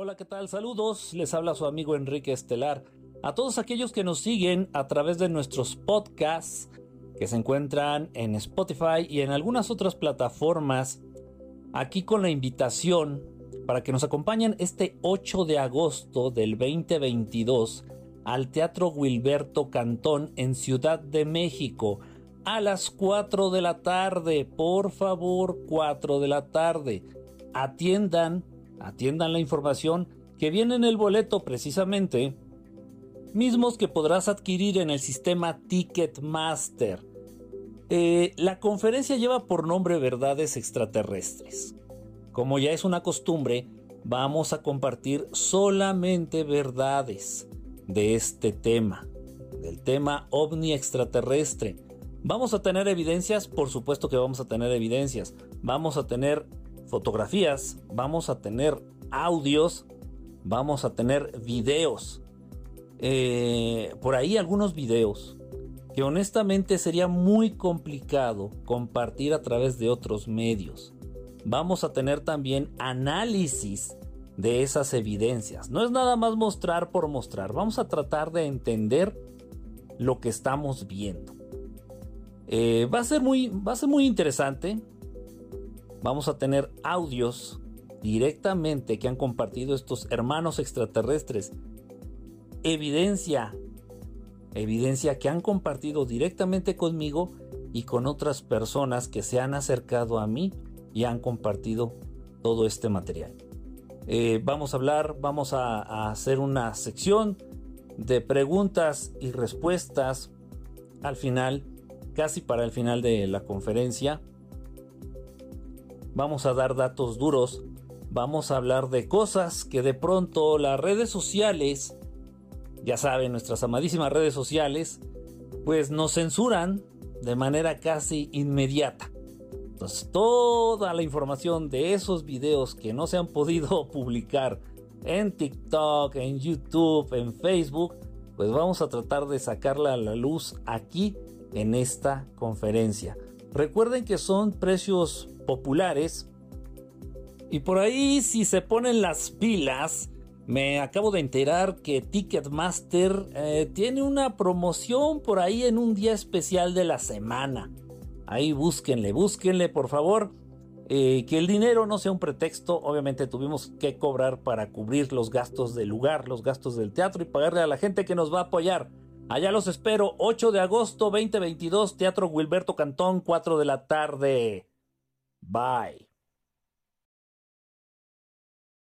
Hola, ¿qué tal? Saludos, les habla su amigo Enrique Estelar. A todos aquellos que nos siguen a través de nuestros podcasts que se encuentran en Spotify y en algunas otras plataformas, aquí con la invitación para que nos acompañen este 8 de agosto del 2022 al Teatro Wilberto Cantón en Ciudad de México a las 4 de la tarde. Por favor, 4 de la tarde. Atiendan, atiendan la información que viene en el boleto precisamente, mismos que podrás adquirir en el sistema Ticketmaster. Eh, la conferencia lleva por nombre Verdades Extraterrestres. Como ya es una costumbre, vamos a compartir solamente verdades de este tema, del tema ovni extraterrestre. Vamos a tener evidencias, por supuesto que vamos a tener evidencias. Vamos a tener fotografías, vamos a tener audios, vamos a tener videos. Eh, por ahí algunos videos que honestamente sería muy complicado compartir a través de otros medios. Vamos a tener también análisis de esas evidencias. No es nada más mostrar por mostrar, vamos a tratar de entender lo que estamos viendo. Eh, va, a ser muy, va a ser muy interesante. Vamos a tener audios directamente que han compartido estos hermanos extraterrestres. Evidencia evidencia que han compartido directamente conmigo y con otras personas que se han acercado a mí y han compartido todo este material. Eh, vamos a hablar, vamos a, hacer una sección de preguntas y respuestas al final, casi para el final de la conferencia. Vamos a dar datos duros, vamos a hablar de cosas que de pronto las redes sociales ya saben, nuestras amadísimas redes sociales, pues nos censuran de manera casi inmediata. Entonces, toda la información de esos videos que no se han podido publicar en TikTok, en YouTube, en Facebook, pues vamos a tratar de sacarla a la luz aquí en esta conferencia. Recuerden que son precios populares y por ahí si se ponen las pilas, me acabo de enterar que Ticketmaster eh, tiene una promoción por ahí en un día especial de la semana. Ahí búsquenle, búsquenle por favor. Eh, que el dinero no sea un pretexto. Obviamente tuvimos que cobrar para cubrir los gastos del lugar, los gastos del teatro y pagarle a la gente que nos va a apoyar. Allá los espero, 8 de agosto 2022, Teatro Wilberto Cantón, 4 de la tarde. Bye.